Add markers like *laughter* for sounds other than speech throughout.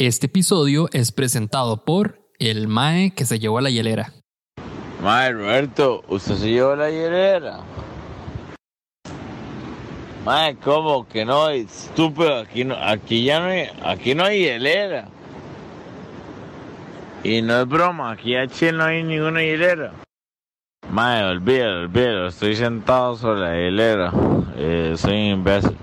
Este episodio es presentado por el Mae que se llevó a la hielera. Mae, Roberto, ¿usted se llevó a la hielera? Mae, ¿cómo que no? Estúpido, aquí, no, aquí ya no hay, aquí no hay hielera. Y no es broma, aquí en no hay ninguna hilera. Mae, olvídalo, olvídalo, estoy sentado sobre la hilera. Eh, soy un imbécil.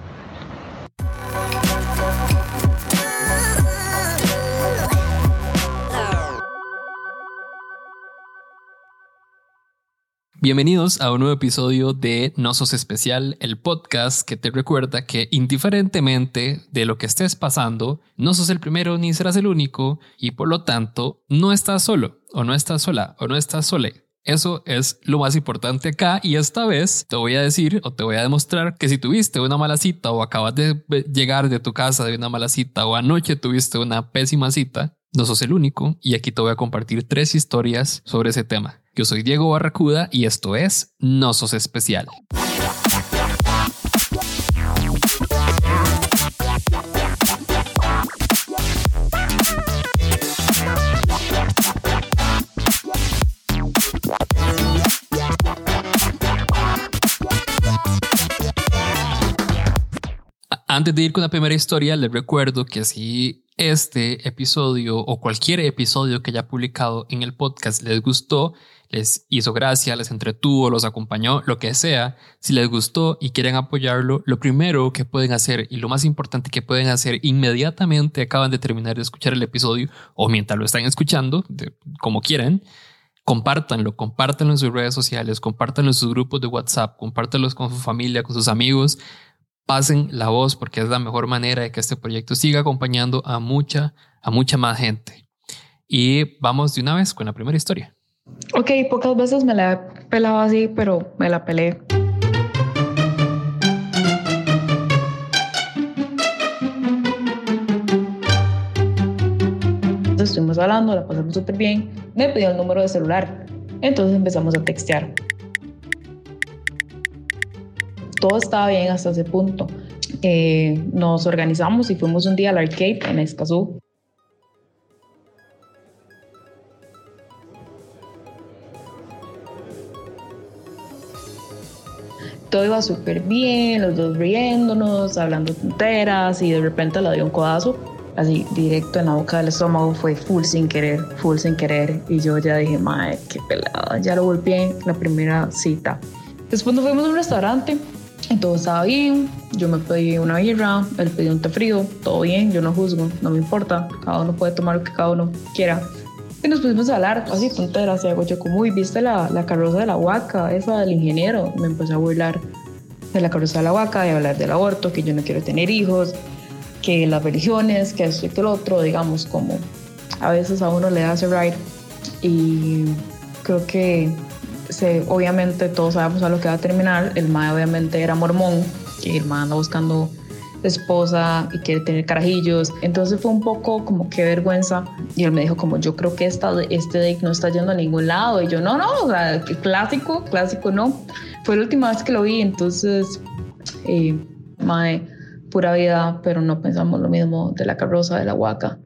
Bienvenidos a un nuevo episodio de No Sos Especial, el podcast que te recuerda que indiferentemente de lo que estés pasando, no sos el primero ni serás el único y por lo tanto no estás solo o no estás sola o no estás sole. Eso es lo más importante acá y esta vez te voy a decir o te voy a demostrar que si tuviste una mala cita o acabas de llegar de tu casa de una mala cita o anoche tuviste una pésima cita, no sos el único y aquí te voy a compartir tres historias sobre ese tema. Yo soy Diego Barracuda y esto es No Sos Especial. Antes de ir con la primera historia, les recuerdo que si este episodio o cualquier episodio que haya publicado en el podcast les gustó, les hizo gracia, les entretuvo, los acompañó, lo que sea, si les gustó y quieren apoyarlo, lo primero que pueden hacer y lo más importante que pueden hacer inmediatamente acaban de terminar de escuchar el episodio o mientras lo están escuchando, como quieran, compártanlo, compártanlo en sus redes sociales, compártanlo en sus grupos de WhatsApp, compártanlo con su familia, con sus amigos, pasen la voz porque es la mejor manera de que este proyecto siga acompañando a mucha, a mucha más gente. Y vamos de una vez con la primera historia. Ok, pocas veces me la he pelado así, pero me la pelé. Entonces estuvimos hablando, la pasamos súper bien. Me pidió el número de celular. Entonces empezamos a textear. Todo estaba bien hasta ese punto. Eh, nos organizamos y fuimos un día al arcade en Escazú. Todo iba súper bien, los dos riéndonos, hablando tonteras y de repente le dio un codazo así directo en la boca del estómago, fue full sin querer, full sin querer y yo ya dije, madre, qué pelada, ya lo golpeé la primera cita. Después nos fuimos a un restaurante y todo estaba bien, yo me pedí una birra, él pidió un té frío, todo bien, yo no juzgo, no me importa, cada uno puede tomar lo que cada uno quiera. Y nos pusimos a hablar así tonteras, hago yo como, uy, ¿viste la, la carroza de la huaca, esa del ingeniero? Me empecé a burlar de la carroza de la huaca, de hablar del aborto, que yo no quiero tener hijos, que las religiones, que esto y que lo otro, digamos, como a veces a uno le da ese ride. Y creo que se, obviamente todos sabemos a lo que va a terminar. El mae obviamente era mormón, y el mae anda buscando esposa y quiere tener carajillos. Entonces fue un poco como qué vergüenza. Y él me dijo como yo creo que esta, este date no está yendo a ningún lado. Y yo no, no, o sea, clásico, clásico no. Fue la última vez que lo vi, entonces, eh, mae, pura vida, pero no pensamos lo mismo de la carroza de la huaca.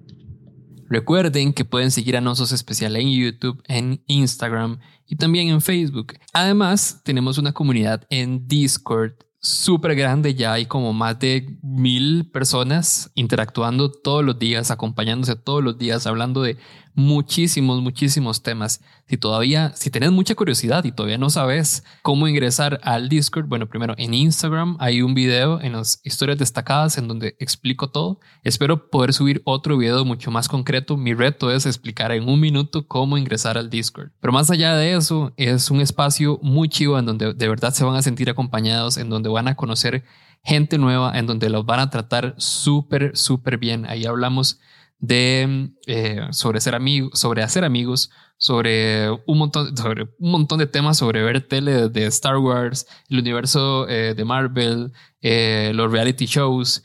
Recuerden que pueden seguir a Nosos Especial en YouTube, en Instagram y también en Facebook. Además, tenemos una comunidad en Discord súper grande, ya hay como más de mil personas interactuando todos los días, acompañándose todos los días, hablando de muchísimos, muchísimos temas. Si todavía, si tenés mucha curiosidad y todavía no sabes cómo ingresar al Discord, bueno, primero en Instagram hay un video en las historias destacadas en donde explico todo. Espero poder subir otro video mucho más concreto. Mi reto es explicar en un minuto cómo ingresar al Discord. Pero más allá de eso, es un espacio muy chivo en donde de verdad se van a sentir acompañados, en donde van a conocer gente nueva, en donde los van a tratar súper, súper bien. Ahí hablamos de eh, sobre ser amigos, sobre hacer amigos, sobre un montón, sobre un montón de temas, sobre ver tele de Star Wars, el universo eh, de Marvel, eh, los reality shows.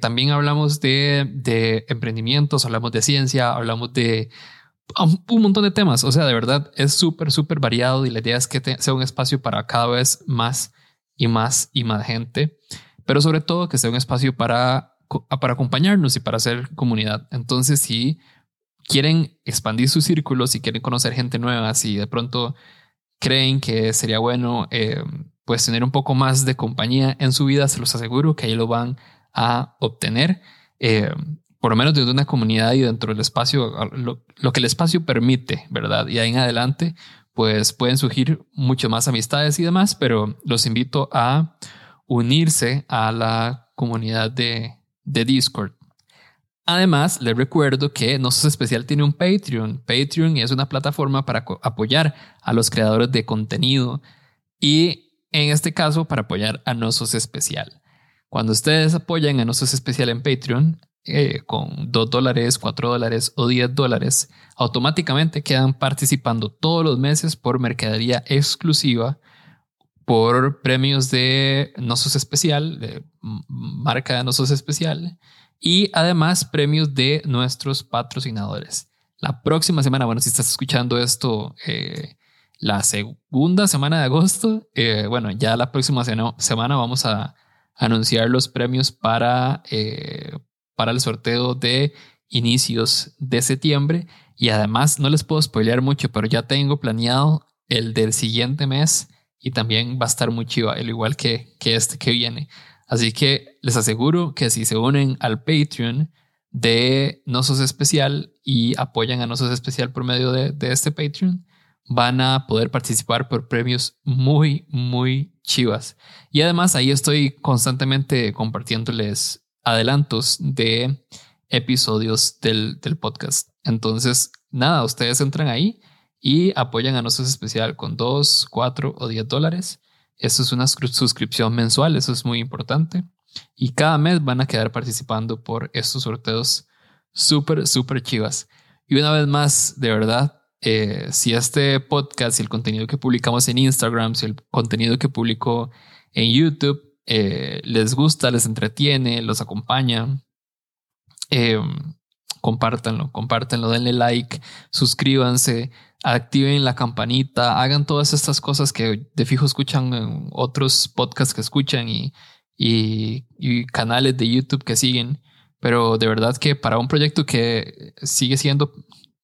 también hablamos de, de, emprendimientos, hablamos de ciencia, hablamos de un montón de temas. O sea, de verdad es súper, súper variado y la idea es que sea un espacio para cada vez más y más y más gente, pero sobre todo que sea un espacio para para acompañarnos y para hacer comunidad. Entonces, si quieren expandir su círculo, si quieren conocer gente nueva, si de pronto creen que sería bueno eh, pues tener un poco más de compañía en su vida, se los aseguro que ahí lo van a obtener. Eh, por lo menos dentro de una comunidad y dentro del espacio, lo, lo, que el espacio permite, ¿verdad? Y ahí en adelante, pues pueden surgir mucho más amistades y demás, pero los invito a unirse a la comunidad de, de Discord. Además, les recuerdo que Nosos Especial tiene un Patreon. Patreon es una plataforma para apoyar a los creadores de contenido y en este caso para apoyar a Nosos Especial. Cuando ustedes apoyan a Nosos Especial en Patreon eh, con 2 dólares, 4 dólares o 10 dólares, automáticamente quedan participando todos los meses por mercadería exclusiva, por premios de Nosos Especial, de marca de Nosos Especial y además premios de nuestros patrocinadores. La próxima semana, bueno, si estás escuchando esto, eh, la segunda semana de agosto, eh, bueno, ya la próxima semana vamos a anunciar los premios para, eh, para el sorteo de inicios de septiembre. Y además, no les puedo spoilear mucho, pero ya tengo planeado el del siguiente mes y también va a estar muy chiva, al igual que, que este que viene. Así que les aseguro que si se unen al Patreon de Nosos Especial y apoyan a Nosos Especial por medio de, este Patreon, van a poder participar por premios muy, muy chivas. Y además ahí estoy constantemente compartiéndoles adelantos de episodios del, del podcast. Entonces, nada, ustedes entran ahí y apoyan a Nosos Especial con 2, 4 o 10 dólares eso es una suscripción mensual, eso es muy importante. Y cada mes van a quedar participando por estos sorteos súper, súper chivas. Y una vez más, de verdad, eh, si este podcast, si el contenido que publicamos en Instagram, si el contenido que publico en YouTube eh, les gusta, les entretiene, los acompaña, eh, compártanlo, compártanlo, denle like, suscríbanse, activen la campanita, hagan todas estas cosas que de fijo escuchan en otros podcasts que escuchan y, y, canales de YouTube que siguen. Pero de verdad que para un proyecto que sigue siendo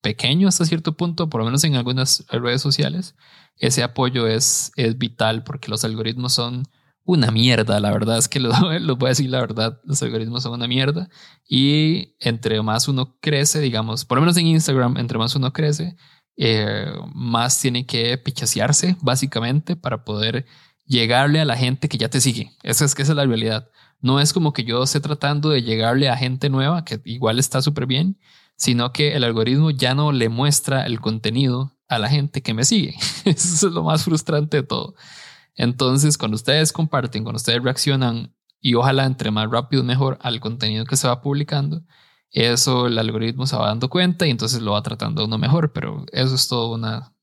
pequeño hasta cierto punto, por lo menos en algunas redes sociales, ese apoyo es, es vital porque los algoritmos son una mierda, la verdad es que lo, *laughs* voy a decir la verdad, los algoritmos son una mierda y entre más uno crece, digamos, por lo menos en Instagram, entre más uno crece, eh, más tiene que pichasearse básicamente para poder llegarle a la gente que ya te sigue. Esa es que esa es la realidad. No es como que yo esté tratando de llegarle a gente nueva, que igual está súper bien, sino que el algoritmo ya no le muestra el contenido a la gente que me sigue. *laughs* Eso es lo más frustrante de todo. Entonces, cuando ustedes comparten, cuando ustedes reaccionan y ojalá entre más rápido mejor al contenido que se va publicando, eso el algoritmo se va dando cuenta y entonces lo va tratando uno mejor, pero eso es todo una,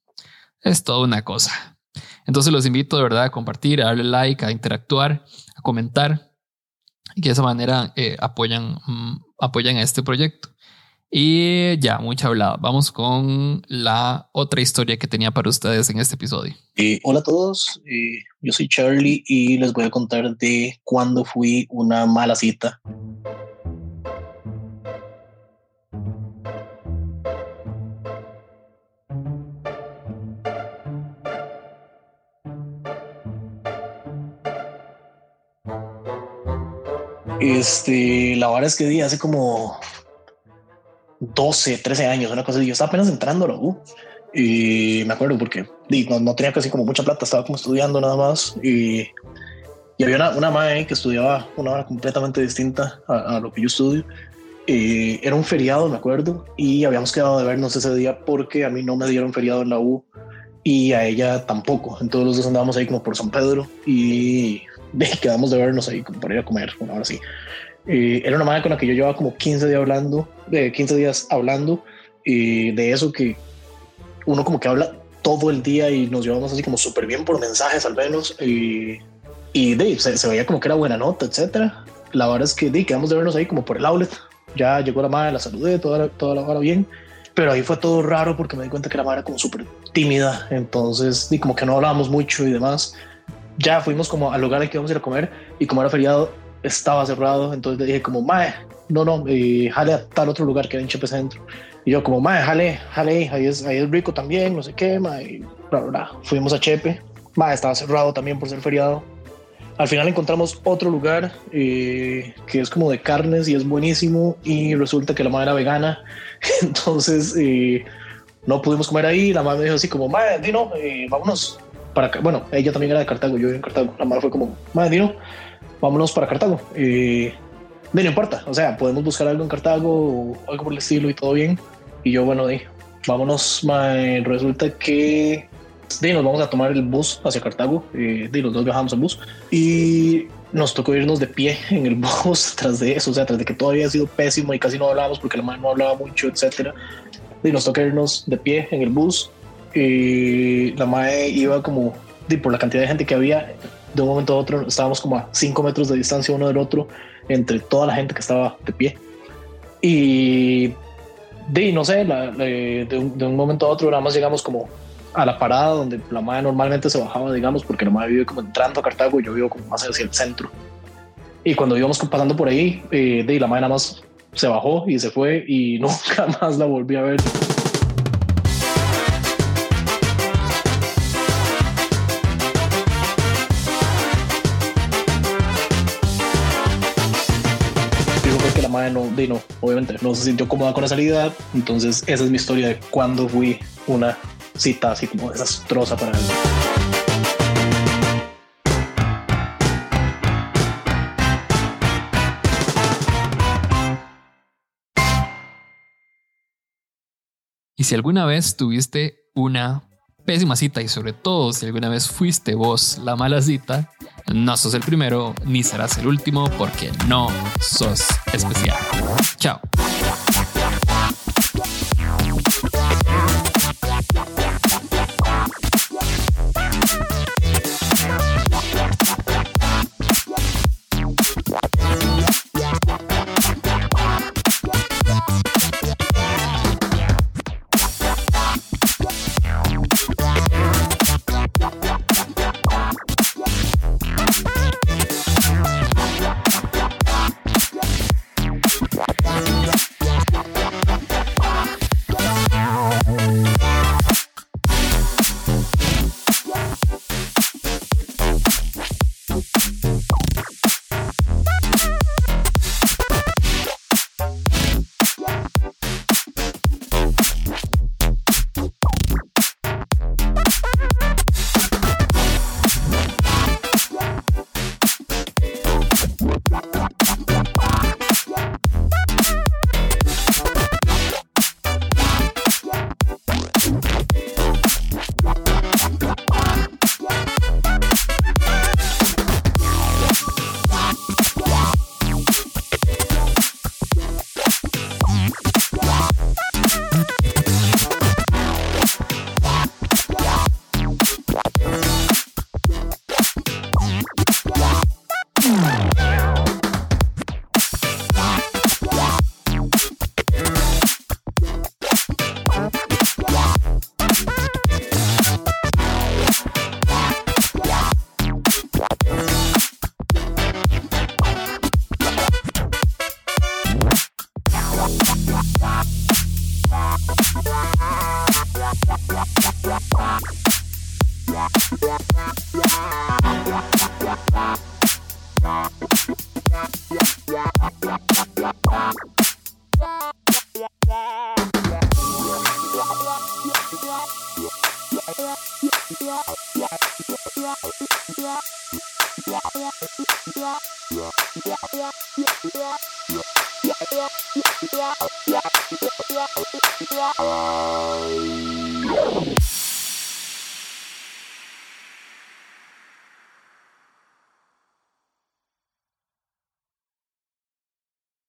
es toda una cosa. Entonces los invito de verdad a compartir, a darle like, a interactuar, a comentar y que de esa manera eh, apoyan, mm, apoyan a este proyecto. Y ya, mucho hablado. Vamos con la otra historia que tenía para ustedes en este episodio. Eh, hola a todos, eh, yo soy Charlie y les voy a contar de cuando fui una mala cita. Este, la verdad es que di hace como 12, 13 años, una cosa así. Yo estaba apenas entrando a la U y me acuerdo porque di, no, tenía casi como mucha plata, estaba como estudiando nada más y, y había una, una madre que estudiaba una hora completamente distinta a, lo que yo estudio. y era un feriado, me acuerdo, y habíamos quedado de vernos ese día porque a mí no me dieron feriado en la U y a ella tampoco. Entonces los dos andábamos ahí como por San Pedro y quedamos de vernos ahí para ir a comer, una hora así. Eh, era una madre con la que yo llevaba como 15 días hablando, de 15 días hablando, y de eso que uno como que habla todo el día y nos llevamos así como súper bien por mensajes al menos, y, y de, se, veía como que era buena nota, etcétera. La verdad es que de, quedamos de vernos ahí como por el outlet, ya llegó la madre, la saludé, toda, toda la hora bien, pero ahí fue todo raro porque me di cuenta que la madre era como súper tímida, entonces, y como que no hablábamos mucho y demás ya fuimos como al lugar al que íbamos a ir a comer y como era feriado, estaba cerrado, entonces le dije como, mae, no, no, eh, jale a tal otro lugar que era en Chepe Centro. Y yo como, mae, jale, jale, ahí es, ahí es rico también, no sé qué, mae, y bla, bla, bla. Fuimos a Chepe, mae, estaba cerrado también por ser feriado. Al final encontramos otro lugar eh, que es como de carnes y es buenísimo y resulta que la madre era vegana, *laughs* entonces eh, no pudimos comer ahí. La madre me dijo así como, madre, Dino, eh, vámonos para. Bueno, ella también era de Cartago, yo en Cartago. La madre fue como, madre, Dino, vámonos para Cartago. Eh, no importa, o sea, podemos buscar algo en Cartago o algo por el estilo y todo bien. Y yo, bueno, dije, vámonos, madre. resulta que de, nos vamos a tomar el bus hacia Cartago, eh, de, los dos viajamos en bus y nos tocó irnos de pie *laughs* en el bus *laughs* tras de eso, o sea, tras de que todo había sido pésimo y casi no hablábamos porque la madre no hablaba mucho, etcétera. Y nos tocó irnos de pie en el bus y la madre iba como de, por la cantidad de gente que había, de un momento a otro estábamos como a 5 metros de distancia uno del otro entre toda la gente que estaba de pie. Y de, no sé, de, un, de un momento a otro nada más llegamos como a la parada donde la madre normalmente se bajaba, digamos, porque la madre vive como entrando a Cartago y yo vivo como más hacia el centro. Y cuando íbamos pasando por ahí, eh, de la madre nada más se bajó y se fue y *laughs* nunca más la volví a ver. De no, obviamente no se sintió cómoda con la salida. Entonces, esa es mi historia de cuando fui una cita así como desastrosa para él. Y si alguna vez tuviste una pésima cita y sobre todo si alguna vez fuiste vos la mala cita, no sos el primero ni serás el último porque no sos especial. Chao.